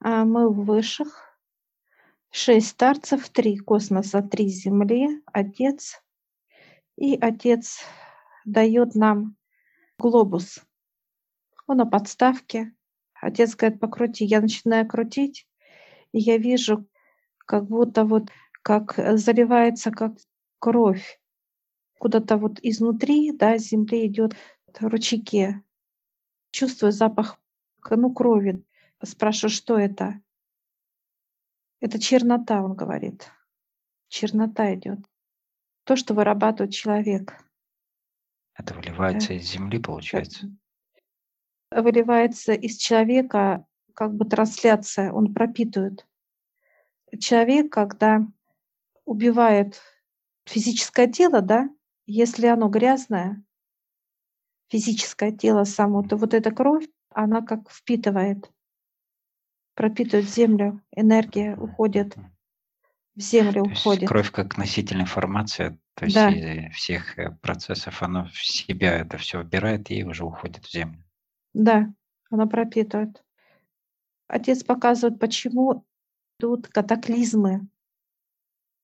А мы в высших. Шесть старцев, три космоса, три Земли, Отец. И Отец дает нам глобус. Он на подставке. Отец говорит, покрути. Я начинаю крутить, и я вижу, как будто вот как заливается как кровь. Куда-то вот изнутри, да, земли идет ручейки. Чувствую запах, ну, крови. Спрашиваю, что это? Это чернота, он говорит. Чернота идет. То, что вырабатывает человек. Это выливается из земли, получается? Выливается из человека как бы трансляция, он пропитывает. Человек, когда убивает физическое тело, да, если оно грязное, физическое тело само, то вот эта кровь, она как впитывает, пропитывает землю, энергия уходит в землю, то уходит. Кровь как носитель информации, то есть да. всех э, процессов, она в себя это все вбирает и уже уходит в землю. Да, она пропитывает. Отец показывает, почему тут катаклизмы,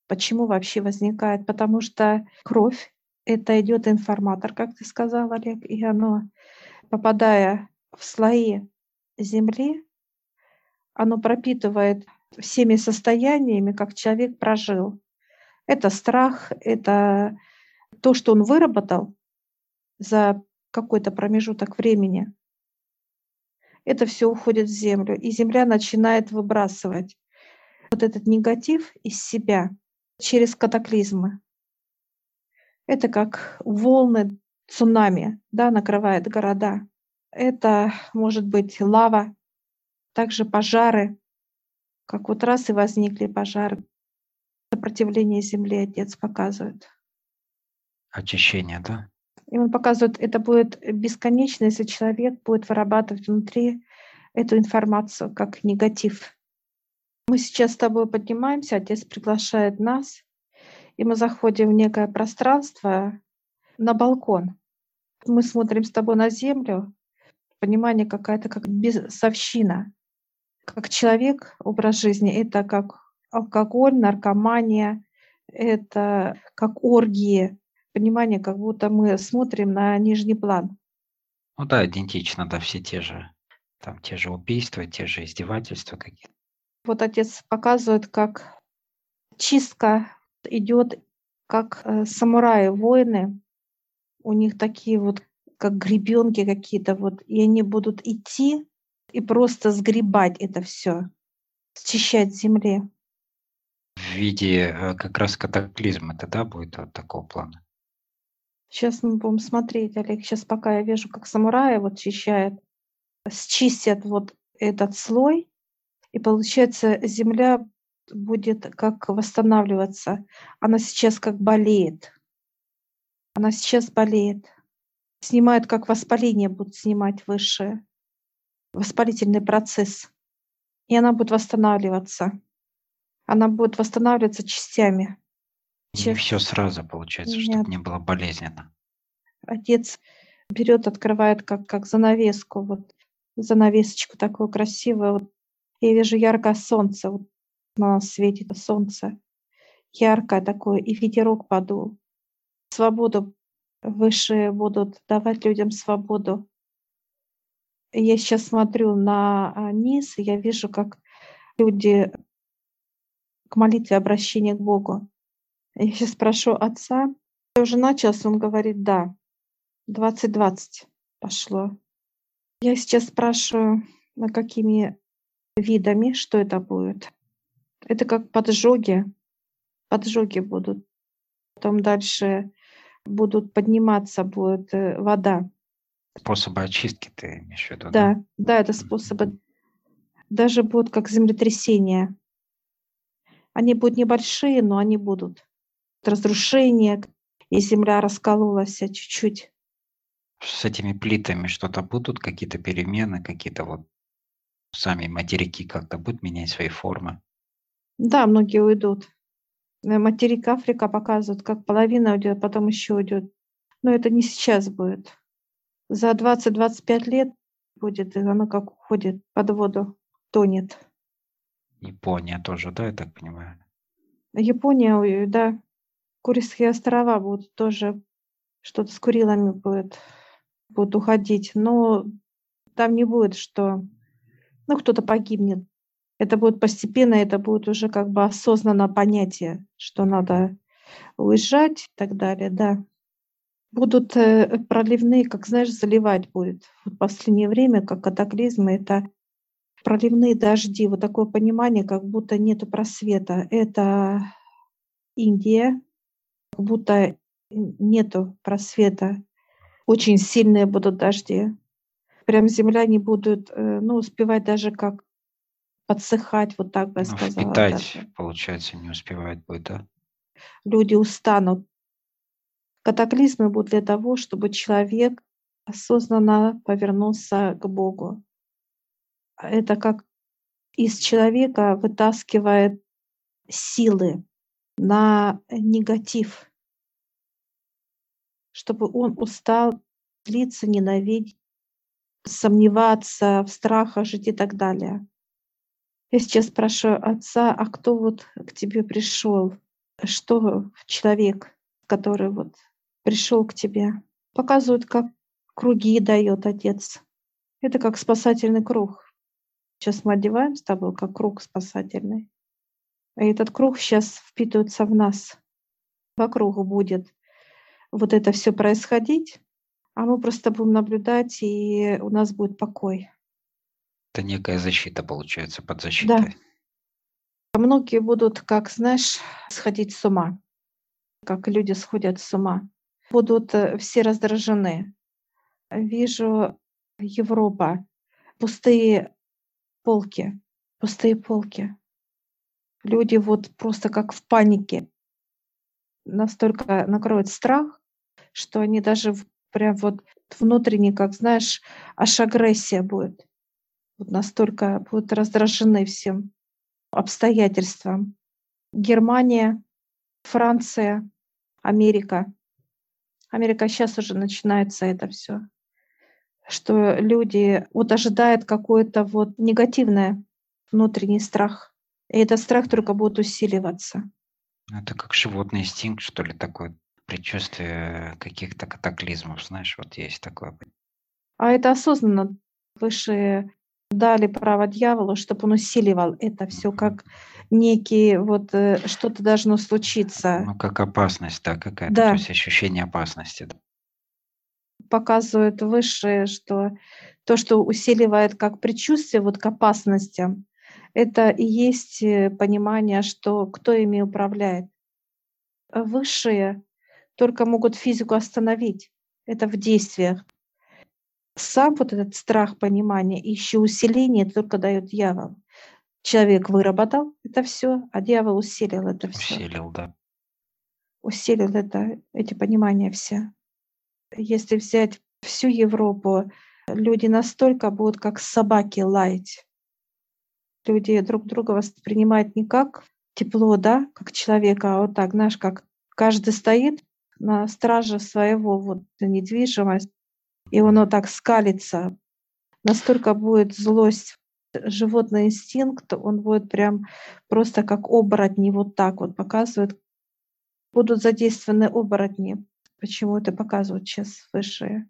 почему вообще возникает, потому что кровь это идет информатор, как ты сказал, Олег, и оно, попадая в слои земли, оно пропитывает всеми состояниями, как человек прожил. Это страх, это то, что он выработал за какой-то промежуток времени. Это все уходит в землю, и земля начинает выбрасывать вот этот негатив из себя через катаклизмы. Это как волны цунами, да, накрывает города. Это может быть лава, также пожары, как вот раз и возникли пожары. Сопротивление земли отец показывает. Очищение, да? И он показывает, это будет бесконечно, если человек будет вырабатывать внутри эту информацию как негатив. Мы сейчас с тобой поднимаемся, отец приглашает нас и мы заходим в некое пространство на балкон. Мы смотрим с тобой на землю, понимание какая-то как безовщина. Как человек, образ жизни — это как алкоголь, наркомания, это как оргии, понимание, как будто мы смотрим на нижний план. Ну да, идентично, да, все те же, там те же убийства, те же издевательства какие-то. Вот отец показывает, как чистка идет как э, самураи, воины. У них такие вот, как гребенки какие-то вот, и они будут идти и просто сгребать это все, счищать земли. В виде э, как раз катаклизма это, да, будет вот такого плана? Сейчас мы будем смотреть, Олег. Сейчас пока я вижу, как самураи вот чищают, счистят вот этот слой, и получается земля будет как восстанавливаться. Она сейчас как болеет. Она сейчас болеет. Снимают, как воспаление будут снимать высшее. Воспалительный процесс. И она будет восстанавливаться. Она будет восстанавливаться частями. Не все сразу получается, Нет. чтобы не было болезненно. Отец берет, открывает как, как занавеску, вот занавесочку такую красивую. Вот. Я вижу яркое солнце, вот на светит солнце, яркое такое, и ветерок подул. Свободу высшие будут давать людям свободу. Я сейчас смотрю на а, низ, и я вижу, как люди к молитве обращения к Богу. Я сейчас спрошу отца. Я уже начался, он говорит, да, 2020 пошло. Я сейчас спрашиваю, на какими видами, что это будет. Это как поджоги. Поджоги будут. Потом дальше будут подниматься, будет э, вода. Способы очистки ты имеешь в виду? Да, да, да это способы. Даже будут как землетрясения. Они будут небольшие, но они будут. Разрушение, и земля раскололась чуть-чуть. С этими плитами что-то будут, какие-то перемены, какие-то вот сами материки как-то будут менять свои формы? Да, многие уйдут. Э, материк Африка показывает, как половина уйдет, потом еще уйдет. Но это не сейчас будет. За 20-25 лет будет, и оно как уходит под воду, тонет. Япония тоже, да, я так понимаю? Япония, да. Курильские острова будут тоже, что-то с Курилами будет, будут уходить. Но там не будет, что ну, кто-то погибнет. Это будет постепенно, это будет уже как бы осознанно понятие, что надо уезжать и так далее, да. Будут э, проливные, как знаешь, заливать будет. В последнее время, как катаклизмы, это проливные дожди, вот такое понимание, как будто нету просвета. Это Индия, как будто нету просвета. Очень сильные будут дожди. Прям земля не будут, э, ну, успевать даже как подсыхать, вот так бы я Ну, сказала впитать, даже. получается, не успевает будет, да? Люди устанут. Катаклизмы будут для того, чтобы человек осознанно повернулся к Богу. Это как из человека вытаскивает силы на негатив, чтобы он устал злиться, ненавидеть, сомневаться, в страхах жить и так далее. Я сейчас спрашиваю отца, а кто вот к тебе пришел? Что человек, который вот пришел к тебе? Показывают, как круги дает отец. Это как спасательный круг. Сейчас мы одеваем с тобой как круг спасательный. И этот круг сейчас впитывается в нас. Вокруг будет вот это все происходить, а мы просто будем наблюдать, и у нас будет покой. Это некая защита, получается, под Да. защитой. Многие будут, как знаешь, сходить с ума, как люди сходят с ума. Будут э, все раздражены. Вижу Европа, пустые полки, пустые полки. Люди вот просто как в панике. Настолько накроет страх, что они даже прям вот внутренне, как знаешь, аж агрессия будет. Вот настолько будут раздражены всем обстоятельствам. Германия, Франция, Америка. Америка сейчас уже начинается это все, что люди вот ожидают какое-то вот негативное внутренний страх. И этот страх только будет усиливаться. Это как животный инстинкт, что ли, такое предчувствие каких-то катаклизмов, знаешь, вот есть такое. А это осознанно высшие дали право дьяволу, чтобы он усиливал это все как некий вот э, что-то должно случиться. Ну, как опасность, да, какая-то, Да. то есть ощущение опасности. да. показывают высшие, что то, что усиливает как предчувствие вот к опасностям, это и есть э, понимание, что кто ими управляет. Высшие только могут физику остановить. Это в действиях. Сам вот этот страх понимания и еще усиление только дает дьявол. Человек выработал это все, а дьявол усилил это все. Усилил, да. усилил это, эти понимания все. Если взять всю Европу, люди настолько будут как собаки лаять. Люди друг друга воспринимают не как тепло, да, как человека, а вот так, знаешь, как каждый стоит на страже своего вот недвижимость, и он вот так скалится. Настолько будет злость, животный инстинкт, он будет прям просто как оборотни вот так вот показывает. Будут задействованы оборотни. Почему это показывают сейчас высшие?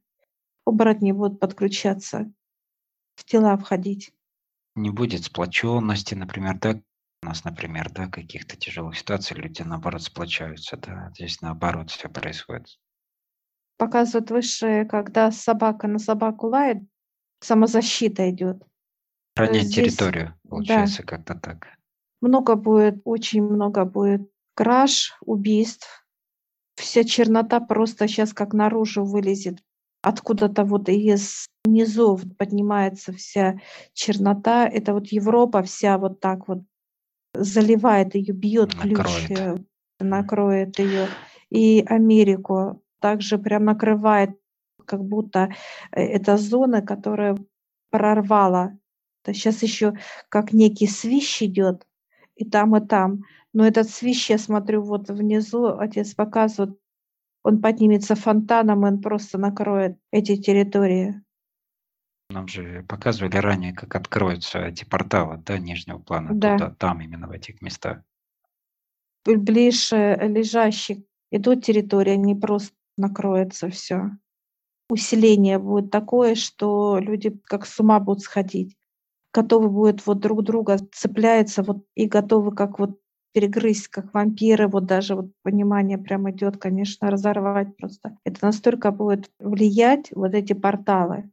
Оборотни будут подключаться, в тела входить. Не будет сплоченности, например, да, у нас, например, да, каких-то тяжелых ситуаций люди, наоборот, сплочаются, да, здесь наоборот все происходит. Показывают высшие, когда собака на собаку лает, самозащита идет. Хранять здесь, территорию, да. получается, как-то так. Много будет, очень много будет краж, убийств. Вся чернота просто сейчас как наружу вылезет. Откуда-то вот из низов поднимается вся чернота. Это вот Европа вся вот так вот заливает ее, бьет ключ, Накроет. э, накроет ее. И Америку также прям накрывает, как будто э, это зона, которая прорвала. Сейчас еще как некий свищ идет, и там, и там. Но этот свищ, я смотрю, вот внизу отец показывает, он поднимется фонтаном, и он просто накроет эти территории. Нам же показывали ранее, как откроются эти порталы, да, нижнего плана, Да. туда, там, именно в этих местах. Ближе лежащих идут территории, не просто накроется всё. Усиление будет такое, что люди как с ума будут сходить. Готовы будут вот друг друга цепляются вот и готовы как вот перегрызть, как вампиры. Вот даже вот понимание прям идёт, конечно, разорвать просто. Это настолько будет влиять, вот эти порталы.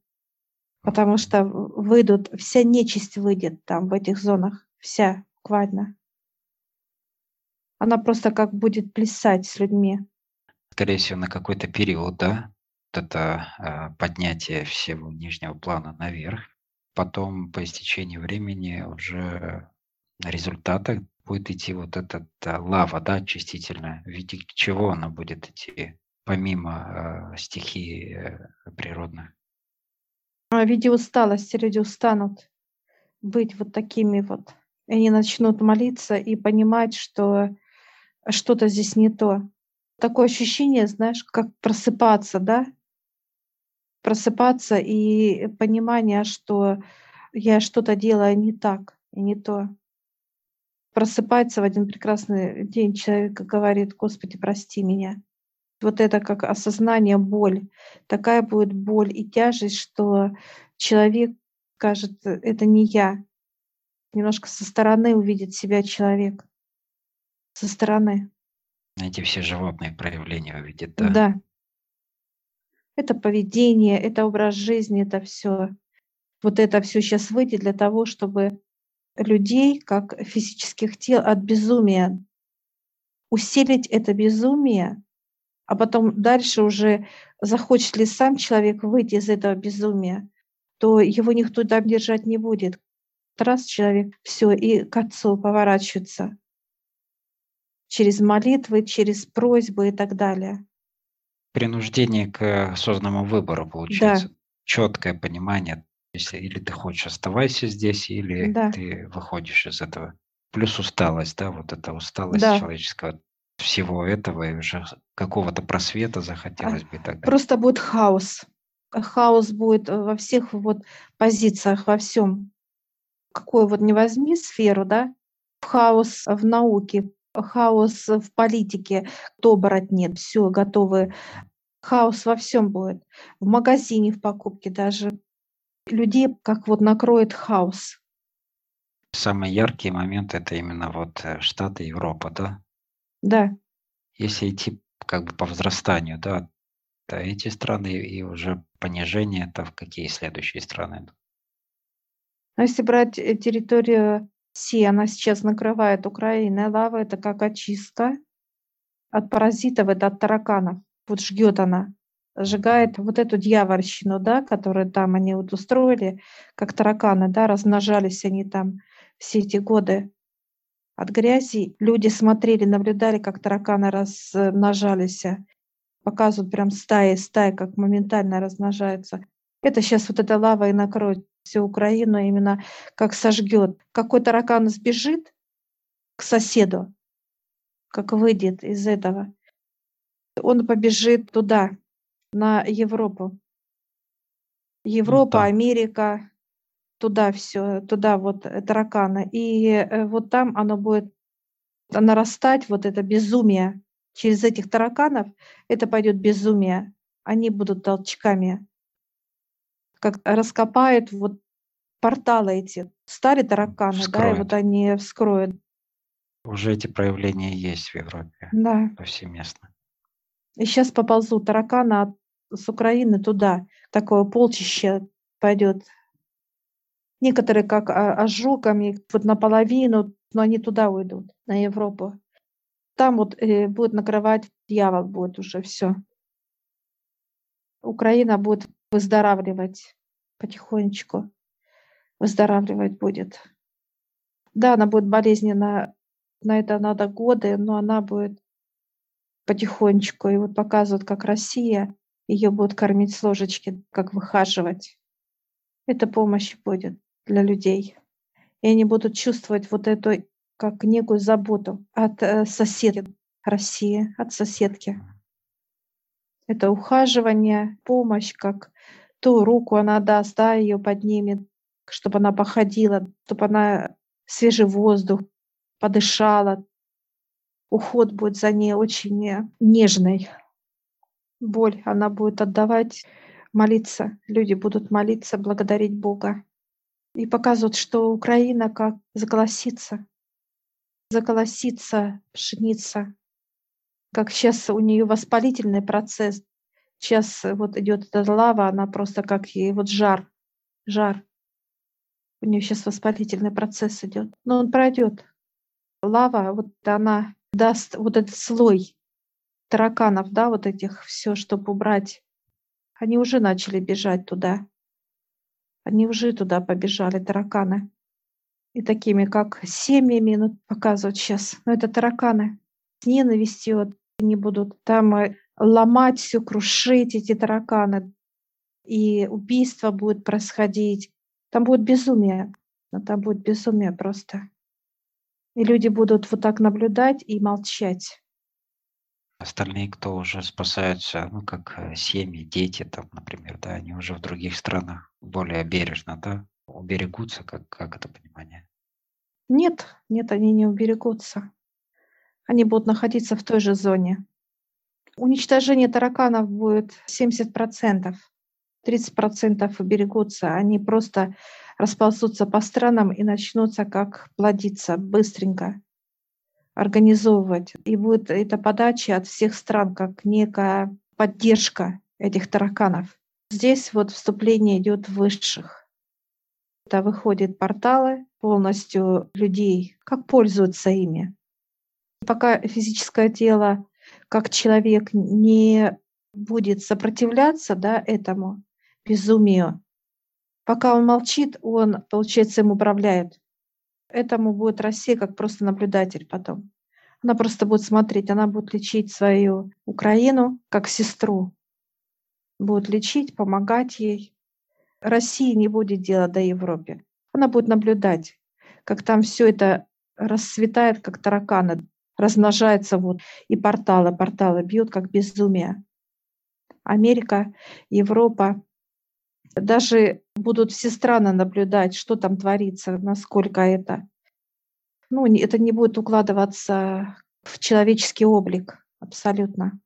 Потому что выйдут вся нечисть выйдет там в этих зонах, вся буквально. Она просто как будет плясать с людьми. Скорее всего, на какой-то период, да? Вот это, а, поднятие всего нижнего плана наверх. Потом по истечении времени уже на результатах будет идти вот эта лава, да, очистительная. В виде чего она будет идти, помимо, а, стихий, э, природных? А, в виде усталости люди устанут быть вот такими вот. И они начнут молиться и понимать, что что-то здесь не то. Такое ощущение, знаешь, как просыпаться, да? Просыпаться и понимание, что я что-то делаю не так и не то. Просыпается в один прекрасный день человек и говорит: "Господи, прости меня". Вот это как осознание, боль. Такая будет боль и тяжесть, что человек скажет: "Это не я". Немножко со стороны увидит себя человек. Со стороны. Эти все животные проявления увидит, да? Да. Это поведение, это образ жизни, это всё. Вот это всё щас выйдет для того, чтобы людей, как физических тел, от безумия усилить это безумие, а потом дальше уже захочет ли сам человек выйти из этого безумия, то его никто там держать не будет. Раз человек, всё, и к Отцу поворачивается. Через молитвы, через просьбы и так далее. Принуждение к осознанному выбору Да. получается. Чёткое понимание, если или ты хочешь оставайся здесь, или Да. ты выходишь из этого. Плюс усталость, да, вот эта усталость Да. человеческого всего этого, и уже какого-то просвета А, захотелось бы и так далее. просто будет хаос. Хаос будет во всех вот позициях, во всём. Какую вот ни возьми сферу, да, хаос в науке, хаос в политике, кто оборотнет, всё, готовы. Хаос во всём будет. В магазине, в покупке даже. Людей как вот накроет хаос. Самые яркие моменты- это именно вот, э, Штаты, Европа, да? Да. Если идти как бы по возрастанию, да, то эти страны и уже понижение- это в какие следующие страны? Но если брать, э, территорию России, она сейчас накрывает Украина, лава- это как очистка от паразитов, это от тараканов. Вот жгёт она, сжигает вот эту дьявольщину, да, которую там они вот устроили, как тараканы, да, размножались они там все эти годы от грязи. Люди смотрели, наблюдали, как тараканы размножалися. Показывают прям стаи стаи, как моментально размножаются. Это щас вот эта лава и накроет всю Украину, именно как сожгёт. Какой таракан сбежит к соседу, как выйдет из этого, он побежит туда, на Европу. Ну Европа, да. Америка, туда всё, туда вот, тараканы. И, э, вот там оно будет нарастать, вот это безумие. Через этих тараканов это пойдёт безумие. Они будут толчками. Как раскопают вот порталы эти, стали тараканы, да, и вот Вскроют. они вскроют. Уже эти проявления есть в Европе Да. повсеместно. И щас поползут тараканы от с Украины туда. Такое полчище пойдёт. Некоторые как, а, ожогами, вот наполовину, но они туда уйдут, на Европу. Там вот, э, будет накрывать дьявол, будет уже всё. Украина будет выздоравливать потихонечку. Выздоравливать будет. Да, она будет болезненна, на это надо годы, но она будет потихонечку. И вот показывают, как Россия, её будут кормить с ложечки, как выхаживать. Это помощь будет для людей. И они будут чувствовать вот эту как некую заботу от, э, соседа России, от соседки. Это ухаживание, помощь, как ту руку она даст, да, ее поднимет, чтобы она походила, чтобы она свежий воздух подышала. Уход будет за ней очень э, нежный. Боль она будет отдавать, молиться. Люди будут молиться, благодарить Бога. И показывают, что Украина как заколосится. Заколосится пшеница. Как сейчас у нее воспалительный процесс. Сейчас вот идет эта лава, она просто как и вот жар, жар. У нее сейчас воспалительный процесс идет. Но он пройдет. Лава, вот она даст вот этот слой тараканов, да, вот этих все, чтобы убрать. Они уже начали бежать туда. Они уже туда побежали, тараканы. И такими, как семьями, ну, показывают сейчас. Но это тараканы. С ненавистью они будут там э, ломать все, крушить эти тараканы. И убийство будет происходить. Там будет безумие. Там будет безумие просто. И люди будут вот так наблюдать и молчать. Остальные, кто уже спасаются, ну, как э, семьи, дети, там, например, да, они уже в других странах более бережно, да, уберегутся, как, как это понимание? Нет, нет, они не уберегутся. Они будут находиться в той же зоне. Уничтожение тараканов будет 70%. 30% уберегутся. Они просто расползутся по странам и начнутся как плодиться быстренько, организовывать. И будет эта подача от всех стран как некая поддержка этих тараканов. Здесь вот вступление идет высших. Это выходят порталы полностью людей, как пользуются ими. Пока физическое тело как человек не будет сопротивляться да, этому безумию, пока он молчит, он, получается, им управляет. Этому будет Россия как просто наблюдатель потом. Она просто будет смотреть, она будет лечить свою Украину как сестру. Будет лечить, помогать ей. Россия не будет делать до Европе. Она будет наблюдать, как там все это расцветает, как тараканы, размножается вот, и порталы, порталы бьют, как безумие. Америка, Европа, даже будут все страны наблюдать, что там творится, насколько это. Ну, это не будет укладываться в человеческий облик абсолютно.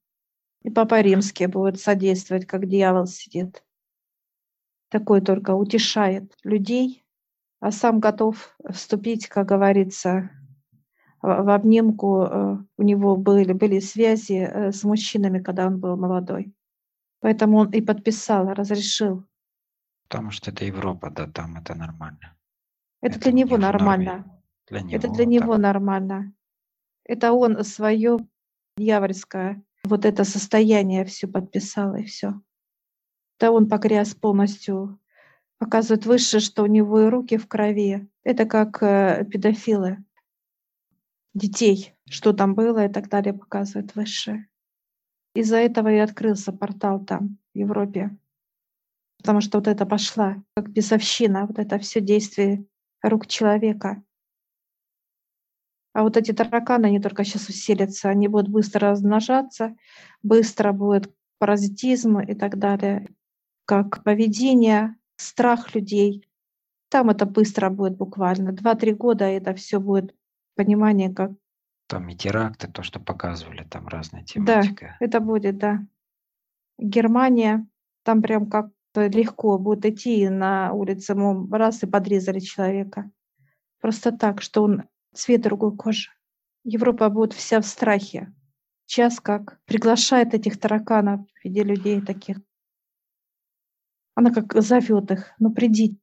И Папа Римский будет содействовать, как дьявол сидит. Такой только утешает людей, а сам готов вступить, как говорится, в обнимку. Э, у него были, были связи э, с мужчинами, когда он был молодой. Поэтому он и подписал, разрешил. Потому что это Европа, да, там это нормально. Это, это для него нормально. Для него, это для него нормально. Это он свое дьявольское, вот это состояние все подписал и все. Да он погряз полностью, показывает выше, что у него и руки в крови. Это как э, педофилы детей, что там было и так далее, показывает выше. Из-за этого и открылся портал там, в Европе. Потому что вот это пошла, как бесовщина, вот это все действие рук человека. А вот эти тараканы, они только сейчас усилятся, они будут быстро размножаться, быстро будет паразитизм и так далее, как поведение, страх людей. Там это быстро будет буквально. Два-три года это все будет понимание, как... Там и теракты, то, что показывали, там разная тематика. Да, это будет, да. Германия, там прям как легко будет идти на улице, раз и подрезали человека. Просто так, что он цвет другой кожи. Европа будет вся в страхе. Сейчас как приглашает этих тараканов в виде людей таких. Она как зовет их, ну придите.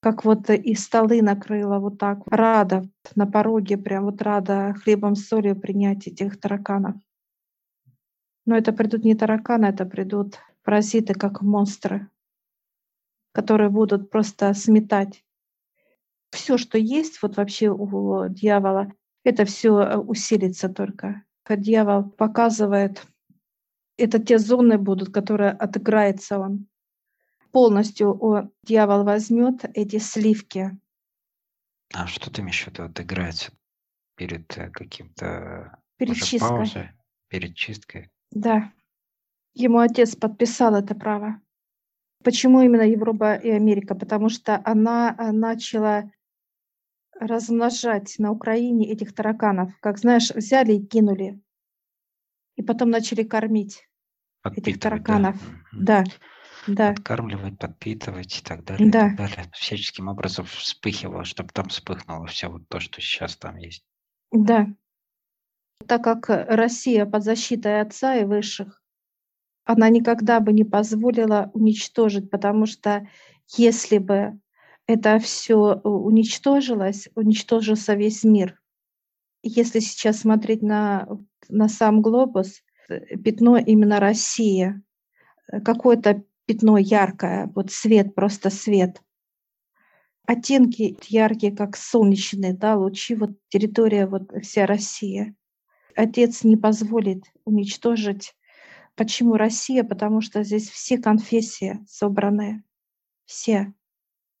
Как вот и столы накрыла вот так. Рада на пороге, прям вот рада хлебом с солью принять этих тараканов. Но это придут не тараканы, это придут паразиты, как монстры которые будут просто сметать. Все, что есть вот вообще у дьявола, это все э, усилится только. Дьявол показывает, это те зоны будут, которые отыграется он. Полностью он, дьявол возьмет эти сливки. А что ты имеешь в виду отыграется перед э, каким-то перед чисткой. паузой, перед чисткой? Да. Ему отец подписал это право. Почему именно Европа и Америка? Потому что она а, начала размножать на Украине этих тараканов. Как знаешь, взяли и кинули. И потом начали кормить этих да. тараканов. Мгм. Да, да, Подкармливать, подпитывать и так далее, и да. так далее. Всяческим образом вспыхивало, чтобы там вспыхнуло все вот то, что сейчас там есть. Да. Так как Россия под защитой отца и высших, она никогда бы не позволила уничтожить, потому что если бы это все уничтожилось, уничтожился весь мир. Если сейчас смотреть на, на сам глобус, э, пятно именно Россия, э, какое-то пятно яркое, вот свет, просто свет. Оттенки яркие, как солнечные, да, лучи, вот территория, вот вся Россия. Отец не позволит уничтожить. Почему Россия? Потому что здесь все конфессии собраны, все.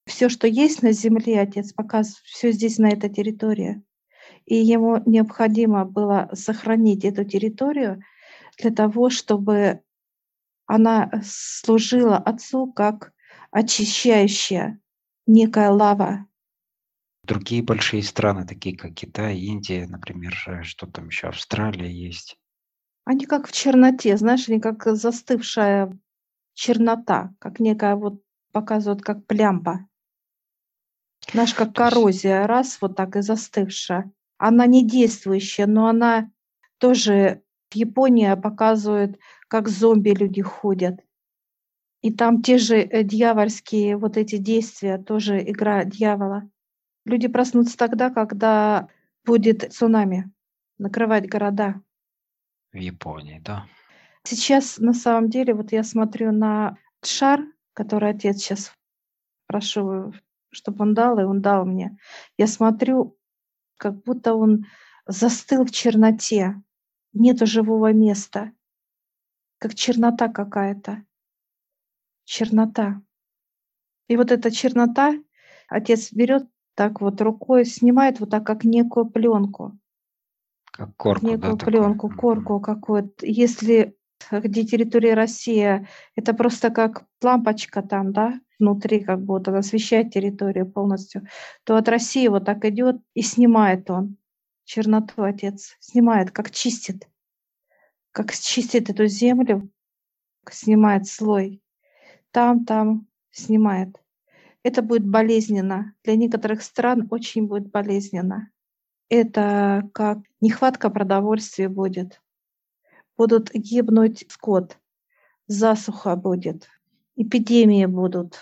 Все, что есть на земле, отец показывает, все здесь на этой территории. И ему необходимо было сохранить эту территорию для того, чтобы она служила отцу как очищающая некая лава. Другие большие страны, такие как Китай, Индия, например, э, что там еще, Австралия есть. Они как в черноте, знаешь, они как застывшая чернота, как некая вот показывают, как плямба. Знаешь, как коррозия, раз, вот так и застывшая. Она не действующая, но она тоже Япония показывает, как зомби люди ходят. И там те же э, дьявольские вот эти действия, тоже игра дьявола. Люди проснутся тогда, когда будет цунами накрывать города. в Японии, да. Сейчас на самом деле, вот я смотрю на шар, который отец сейчас прошу, чтобы он дал, и он дал мне. Я смотрю, как будто он застыл в черноте. Нету живого места. Как чернота какая-то. Чернота. И вот эта чернота отец берет так вот рукой, снимает вот так, как некую пленку, Как корку, да, некую такую. пленку, Мгм. корку какую-то. Если где территория Россия, это просто как лампочка там, да, внутри как будто освещает территорию полностью, то от России вот так идет и снимает он черноту, отец, снимает, как чистит, как чистит эту землю, снимает слой, там, там снимает. Это будет болезненно. Для некоторых стран очень будет болезненно. Это как нехватка продовольствия будет. Будут гибнуть скот, засуха будет, эпидемии будут.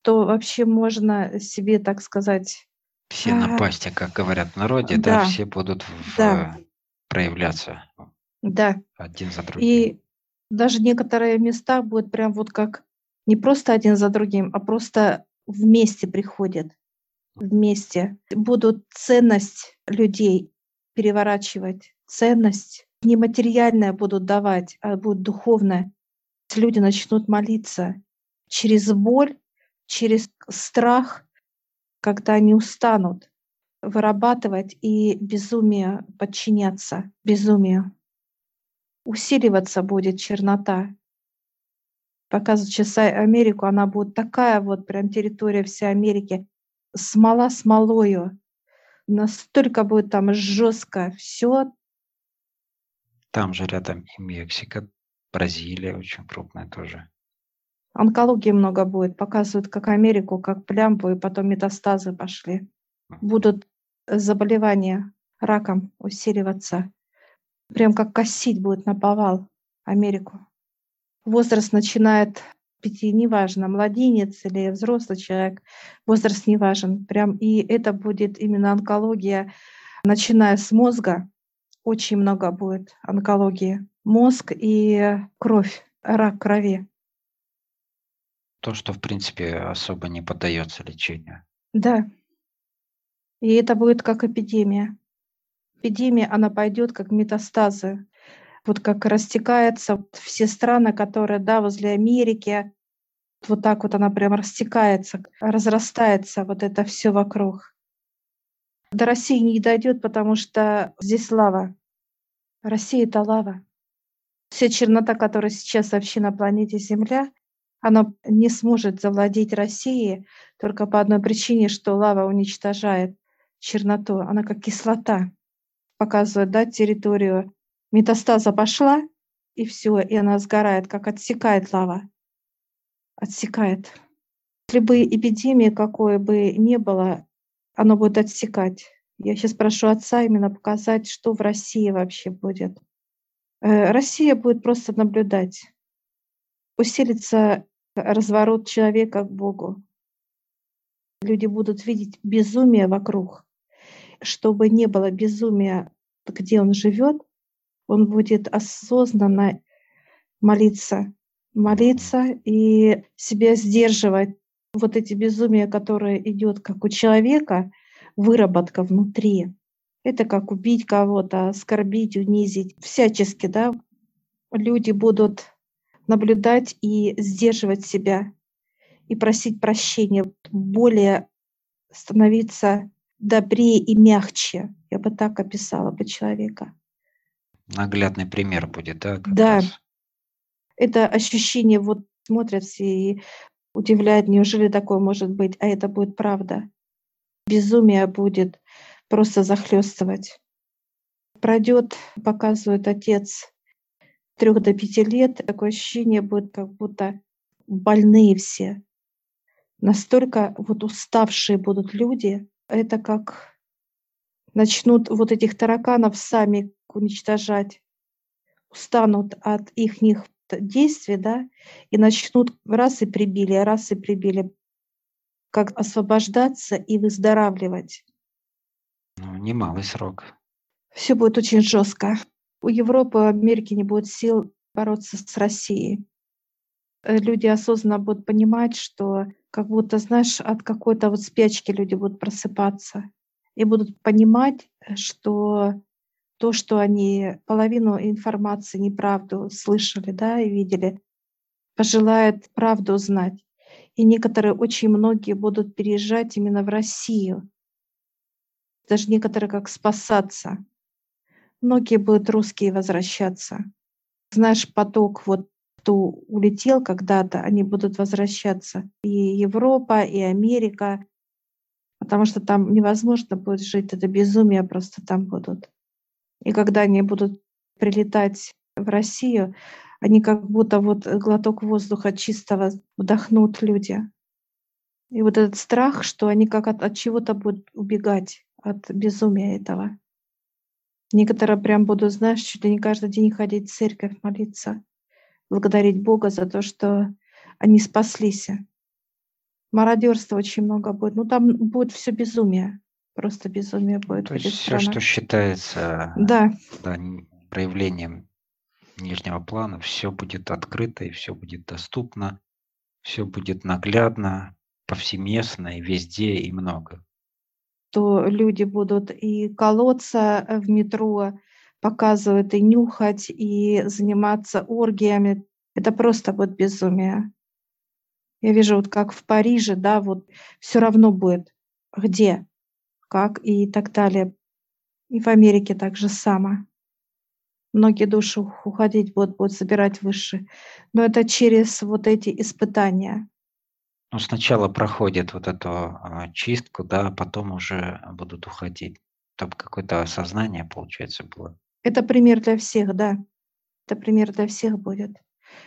То вообще можно себе, так сказать, Все напасти, как говорят в народе, да, да, все будут в- да, проявляться да. один за другим. И даже некоторые места будут прям вот как не просто один за другим, а просто вместе приходят, вместе. Будут ценность людей переворачивать, ценность нематериальная будут давать, а будет духовная. Люди начнут молиться через боль, через страх, когда они устанут вырабатывать и безумие подчиняться, безумию. Усиливаться будет чернота. Показывать сейчас А- Америку, она будет такая вот прям территория всей Америки, смола смолою. Настолько будет там жестко все. Там же рядом и Мексика, Бразилия очень крупная тоже. Онкологии много будет. Показывают как Америку, как плямбу, и потом метастазы пошли. Будут заболевания раком усиливаться. Прям как косить будет на повал Америку. Возраст начинает пяти, неважно, младенец или взрослый человек, возраст не важен. Прям и это будет именно онкология, начиная с мозга, очень много будет онкологии. Мозг и кровь, рак крови. То, что, в принципе, особо не поддается лечению. Да. И это будет как эпидемия. Эпидемия, она пойдет как метастазы. Вот как растекается все страны, которые, да, возле Америки, вот так вот она прям растекается, разрастается вот это все вокруг. До России не дойдет, потому что здесь лава. Россия — это лава. Вся чернота, которая сейчас вообще на планете Земля, Она не сможет завладеть Россией только по одной причине, что лава уничтожает черноту. Она как кислота показывает да, территорию. Метастаза пошла, и все, и она сгорает, как отсекает лава. Отсекает. Бы эпидемии какой бы не было, оно будет отсекать. Я сейчас прошу отца именно показать, что в России вообще будет. Э, Россия будет просто наблюдать. Усилится разворот человека к Богу. Люди будут видеть безумие вокруг. Чтобы не было безумия, где он живет, он будет осознанно молиться, молиться и себя сдерживать. Вот эти безумия, которые идет как у человека, выработка внутри. Это как убить кого-то, оскорбить, унизить, всячески, да. Люди будут наблюдать и сдерживать себя, и просить прощения, более становиться добрее и мягче. Я бы так описала бы человека. Наглядный пример будет, да? Да. Раз. Это ощущение, вот смотрят все и удивляют, неужели такое может быть, а это будет правда. Безумие будет просто захлестывать. Пройдет, показывает отец, трех до пяти лет, такое ощущение будет, как будто больные все. Настолько вот уставшие будут люди, это как начнут вот этих тараканов сами уничтожать, устанут от их действий, да, и начнут раз и прибили, раз и прибили, как освобождаться и выздоравливать. Ну, немалый срок. Все будет очень жестко. У Европы, Америки не будет сил бороться с Россией. Э, люди осознанно будут понимать, что как будто, знаешь, от какой-то вот спячки люди будут просыпаться и будут понимать, э, что то, что они половину информации неправду слышали, да, и видели, пожелает правду узнать. И некоторые, очень многие будут переезжать именно в Россию. Даже некоторые как спасаться. Многие будут русские возвращаться. Знаешь, поток вот кто улетел когда-то, они будут возвращаться. И Европа, и Америка, потому что там невозможно будет жить, это безумие просто там будут. И когда они будут прилетать в Россию, они как будто вот глоток воздуха чистого вдохнут люди. И вот этот страх, что они как от, от чего-то будут убегать, от безумия этого. Некоторые прям будут, знаешь, чуть ли не каждый день ходить в церковь, молиться, благодарить Бога за то, что они спаслись. Мародерства очень много будет. Ну, там будет все безумие. Просто безумие будет. То есть все, что считается да. Да, проявлением нижнего плана, все будет открыто и все будет доступно, все будет наглядно, повсеместно и везде и много. То люди будут и колоться в метро, показывают и нюхать, и заниматься оргиями. Это просто будет безумие. Я вижу, вот как в Париже, да, вот все равно будет. Где? как и так далее. И в Америке так же само. Многие души уходить будут, будут забирать выше. Но это через вот эти испытания. Ну, сначала проходят вот эту а, чистку, да, а потом уже будут уходить. Чтобы какое-то осознание, получается, было. Это пример для всех, да. Это пример для всех будет.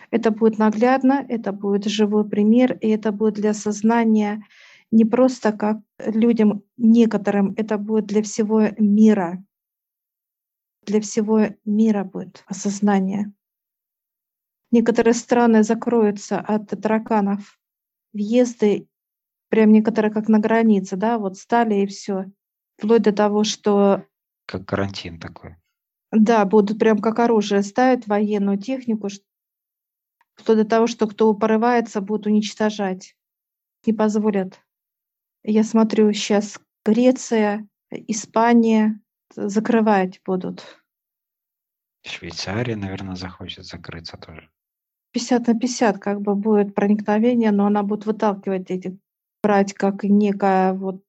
Это будет наглядно, это будет живой пример, и это будет для сознания не просто как людям некоторым, это будет для всего мира. Для всего мира будет осознание. Некоторые страны закроются от тараканов. Въезды, прям некоторые как на границе, да, вот стали и все. Вплоть до того, что... Как карантин такой. Да, будут прям как оружие ставить военную технику, вплоть до того, что кто порывается, будут уничтожать. Не позволят я смотрю, сейчас Греция, Испания закрывать будут. Швейцария, наверное, захочет закрыться тоже. 50 на 50 как бы будет проникновение, но она будет выталкивать эти, брать как некое вот,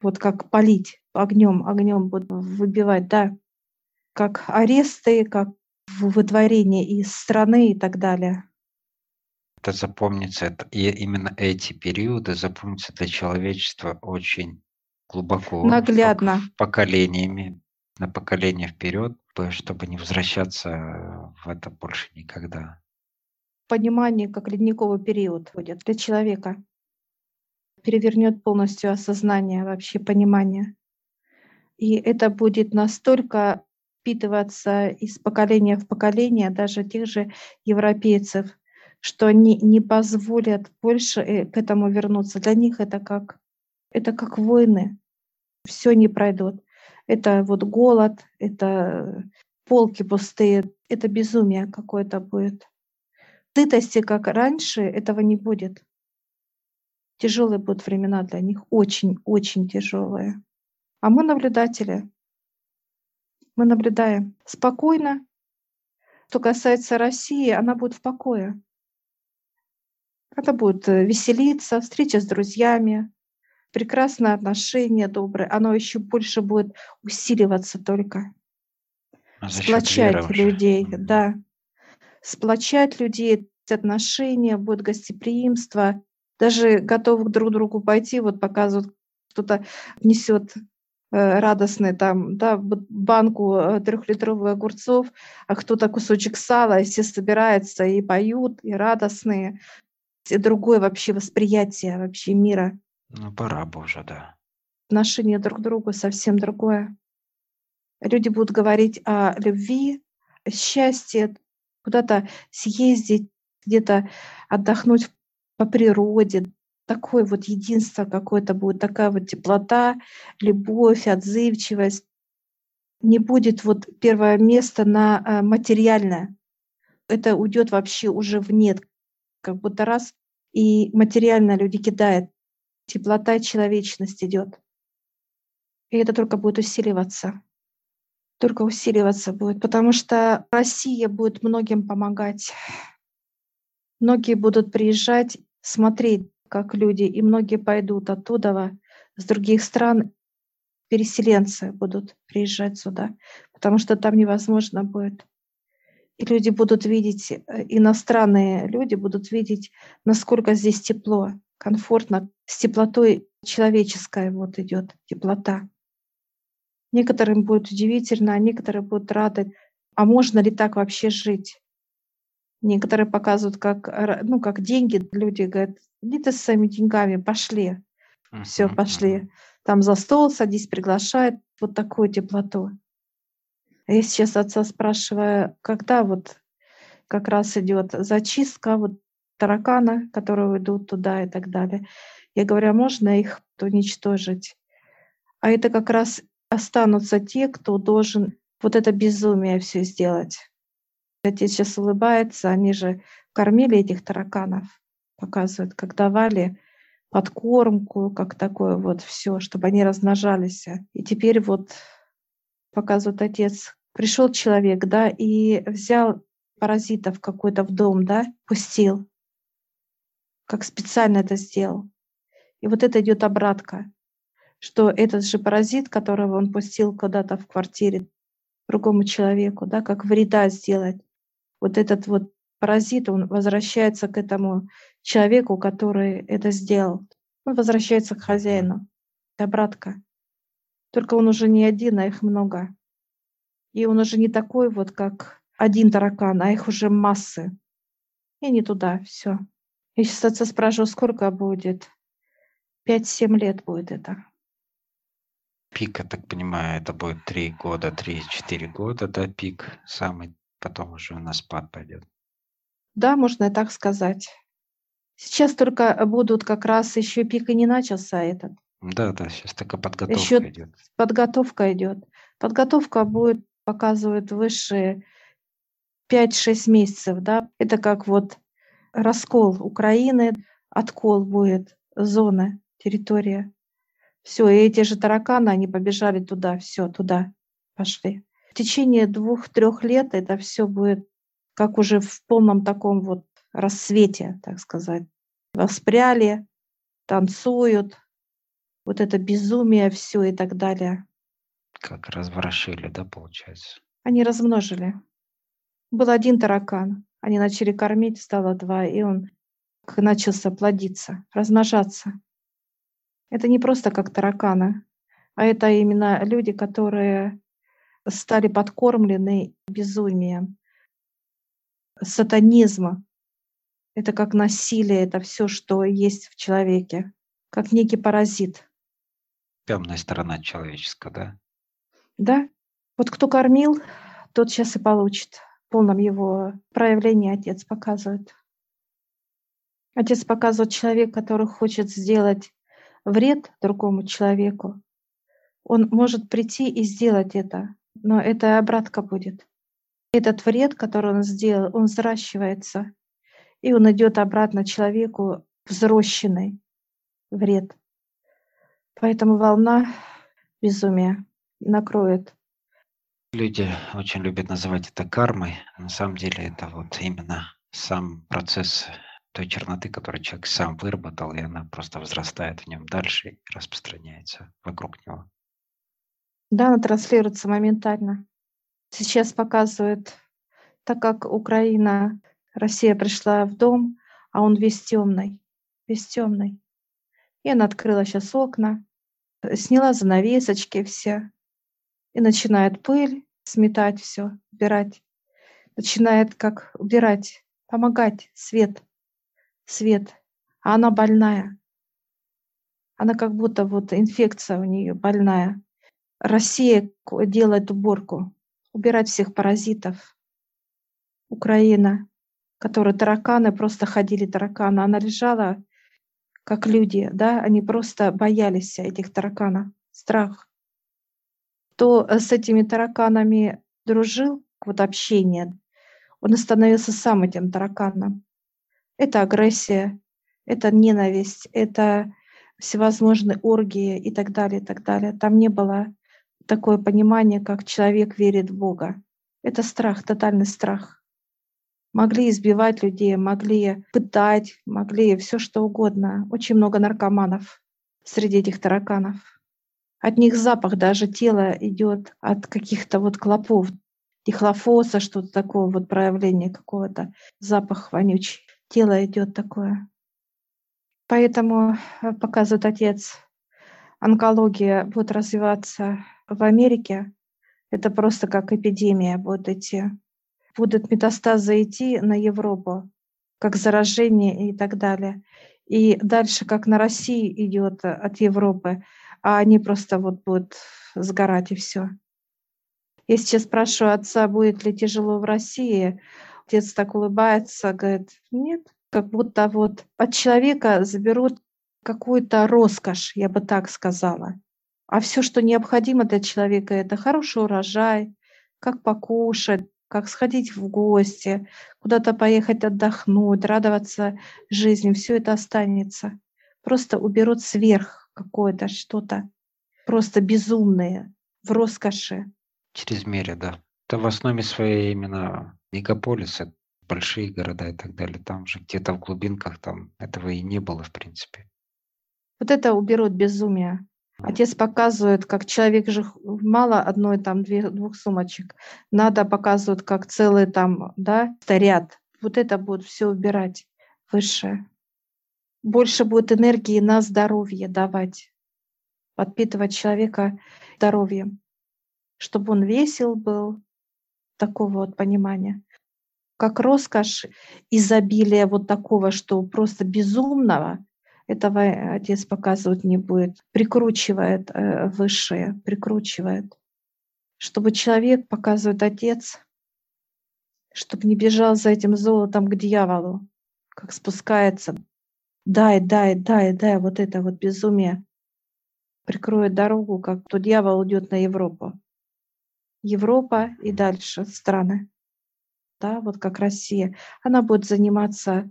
вот как полить огнем, огнем будет выбивать, да, как аресты, как вытворение из страны и так далее. Это запомнится, это, и именно эти периоды запомнятся для человечества очень глубоко, Наглядно. поколениями, на поколение вперед, чтобы не возвращаться в это больше никогда. Понимание, как ледниковый период будет для человека. Перевернет полностью осознание, вообще понимание. И это будет настолько впитываться из поколения в поколение, даже тех же европейцев, что они не позволят больше э, к этому вернуться. Для них это как, это как войны. Все не пройдут. Это вот голод, это полки пустые, это безумие какое-то будет. Сытости, как раньше, этого не будет. Тяжелые будут времена для них, очень-очень тяжелые. А мы наблюдатели. Мы наблюдаем спокойно. Что касается России, она будет в покое. Она будет э, веселиться, встреча с друзьями, прекрасное отношение доброе. Оно еще больше будет усиливаться только. А Сплочать людей, уже. да. Сплочать людей, отношения, будет гостеприимство. Даже готовы друг другу пойти, вот показывают, кто-то несет Э, радостный там, да, банку э, трехлитровых огурцов, а кто-то кусочек сала, и все собираются и поют, и радостные. И другое вообще восприятие вообще мира. Ну, пора бы уже, да. Отношение друг к другу совсем другое. Люди будут говорить о любви, счастье, куда-то съездить, где-то отдохнуть по природе, такое вот единство какое-то будет, такая вот теплота, любовь, отзывчивость. Не будет вот первое место на э, материальное. Это уйдет вообще уже в нет, как будто раз и материально люди кидают. Теплота и человечность идет. И это только будет усиливаться. Только усиливаться будет, потому что Россия будет многим помогать. Многие будут приезжать, смотреть как люди, и многие пойдут оттуда, с других стран, переселенцы будут приезжать сюда, потому что там невозможно будет. И люди будут видеть, э, иностранные люди будут видеть, насколько здесь тепло, комфортно, с теплотой человеческая вот идет теплота. Некоторым будет удивительно, а некоторые будут рады. А можно ли так вообще жить? Некоторые показывают, как, ну, как деньги. Люди говорят, иди ты с своими деньгами, пошли. Все, пошли. Там за стол садись, приглашает. Вот такую теплоту. А я сейчас отца спрашиваю, когда вот как раз идет зачистка вот таракана, которые идут туда и так далее. Я говорю, а можно их уничтожить? А это как раз останутся те, кто должен вот это безумие все сделать. Отец сейчас улыбается, они же кормили этих тараканов, показывают, как давали подкормку, как такое вот все, чтобы они размножались. И теперь вот показывает отец, пришел человек, да, и взял паразитов какой-то в дом, да, пустил, как специально это сделал. И вот это идет обратка, что этот же паразит, которого он пустил куда-то в квартире другому человеку, да, как вреда сделать, вот этот вот паразит, он возвращается к этому человеку, который это сделал. Он возвращается к хозяину. Это обратка. Только он уже не один, а их много. И он уже не такой вот, как один таракан, а их уже массы. И не туда, все. Я сейчас отца спрашиваю, сколько будет? Пять-семь лет будет это. Пик, я так понимаю, это будет три года, три-четыре года, да, пик самый потом уже на спад пойдет. Да, можно и так сказать. Сейчас только будут как раз еще пик и не начался этот. Да, да, сейчас только подготовка еще идет. Подготовка идет. Подготовка будет, показывает высшие 5-6 месяцев, да. Это как вот раскол Украины, откол будет зоны, территория. Все, и эти же тараканы, они побежали туда, все, туда пошли в течение двух-трех лет это все будет как уже в полном таком вот рассвете, так сказать. Воспряли, танцуют, вот это безумие, все и так далее. Как разворошили, да, получается? Они размножили. Был один таракан, они начали кормить, стало два, и он начался плодиться, размножаться. Это не просто как тараканы, а это именно люди, которые стали подкормлены безумием, сатанизма. Это как насилие, это все, что есть в человеке, как некий паразит. Темная сторона человеческая, да? Да. Вот кто кормил, тот сейчас и получит. В полном его проявлении отец показывает. Отец показывает человек, который хочет сделать вред другому человеку. Он может прийти и сделать это, но это обратка будет. Этот вред, который он сделал, он взращивается, и он идет обратно человеку взрощенный вред. Поэтому волна безумия накроет. Люди очень любят называть это кармой. На самом деле это вот именно сам процесс той черноты, которую человек сам выработал, и она просто возрастает в нем дальше и распространяется вокруг него. Да, она транслируется моментально. Сейчас показывает, так как Украина, Россия пришла в дом, а он весь темный, весь темный. И она открыла сейчас окна, сняла занавесочки все, и начинает пыль сметать все, убирать. Начинает как убирать, помогать, свет, свет. А она больная. Она как будто вот инфекция у нее больная. Россия делает уборку, убирать всех паразитов. Украина, которые тараканы, просто ходили тараканы. Она лежала, как люди, да, они просто боялись этих тараканов. Страх кто э, с этими тараканами дружил, вот общение, он становился сам этим тараканом. Это агрессия, это ненависть, это всевозможные оргии и так далее, и так далее. Там не было такое понимание, как человек верит в Бога. Это страх, тотальный страх. Могли избивать людей, могли пытать, могли все что угодно. Очень много наркоманов среди этих тараканов. От них запах даже тела идет от каких-то вот клопов, дихлофоса, что-то такое, вот проявление какого-то, запах вонючий. Тело идет такое. Поэтому э, показывает отец, онкология будет развиваться в Америке. Это просто как эпидемия будет идти. Будут метастазы идти на Европу, как заражение и так далее. И дальше, как на России идет от Европы, а они просто вот будут сгорать и все. Я сейчас спрашиваю отца, будет ли тяжело в России, отец так улыбается, говорит, нет, как будто вот от человека заберут какую-то роскошь, я бы так сказала. А все, что необходимо для человека, это хороший урожай, как покушать, как сходить в гости, куда-то поехать отдохнуть, радоваться жизни, все это останется. Просто уберут сверх какое-то что-то просто безумное в роскоши. Чрезмерие, да. Это в основе своей именно мегаполисы, большие города и так далее. Там же где-то в глубинках там этого и не было, в принципе. Вот это уберут безумие. Отец показывает, как человек же мало одной там две, двух сумочек. Надо показывать, как целый там, да, ряд. Вот это будет все убирать высшее больше будет энергии на здоровье давать, подпитывать человека здоровьем, чтобы он весел был, такого вот понимания. Как роскошь, изобилие вот такого, что просто безумного, этого отец показывать не будет. Прикручивает э, высшее, прикручивает. Чтобы человек, показывает отец, чтобы не бежал за этим золотом к дьяволу, как спускается дай, дай, дай, дай, вот это вот безумие прикроет дорогу, как то дьявол идет на Европу. Европа и дальше страны. Да, вот как Россия. Она будет заниматься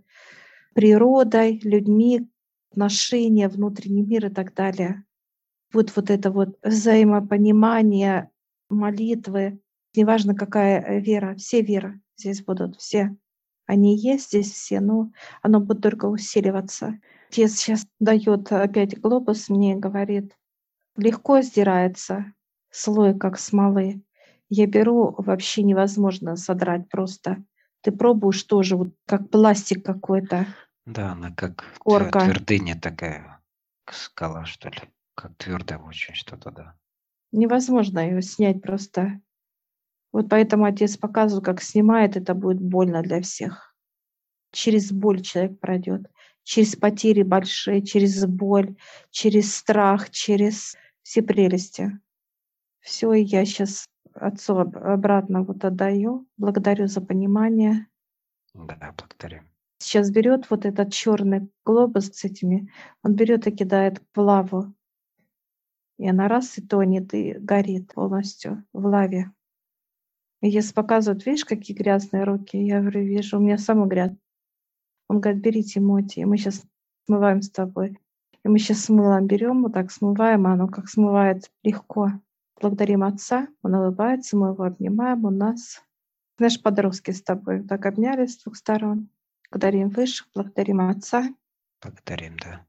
природой, людьми, отношения, внутренний мир и так далее. Вот вот это вот взаимопонимание, молитвы, неважно какая вера, все веры здесь будут, все. Они есть здесь все, но оно будет только усиливаться. Отец сейчас дает опять глобус мне говорит, легко сдирается слой, как смолы. Я беру, вообще невозможно содрать просто. Ты пробуешь тоже, вот как пластик какой-то. Да, она как Корка. твердыня такая, скала, что ли. Как твёрдое очень что-то, да. Невозможно её снять просто. Вот поэтому отец показывал, как снимает, это будет больно для всех. Через боль человек пройдёт, через потери большие, через боль, через страх, через все прелести. Всё, и я щас отцу об обратно вот отдаю. Благодарю за понимание. Да, благодарю. Сейчас берёт вот этот чёрный глобус с этими, он берёт и кидает в лаву. И она раз и тонет, и горит полностью в лаве. И ес показывает: "Видишь, какие грязные руки?" Я говорю: "Вижу, у меня самые грязные". Он говорит: "Бери Тимоти, мы щас смываем с тобой". И мы щас с мылом берём, вот так смываем, и оно как смывается легко. Благодарим отца, он улыбается, мы его обнимаем, он нас. Знаешь, подростки с тобой так обнялись с двух сторон. Благодарим высших, благодарим отца. Благодарим, да.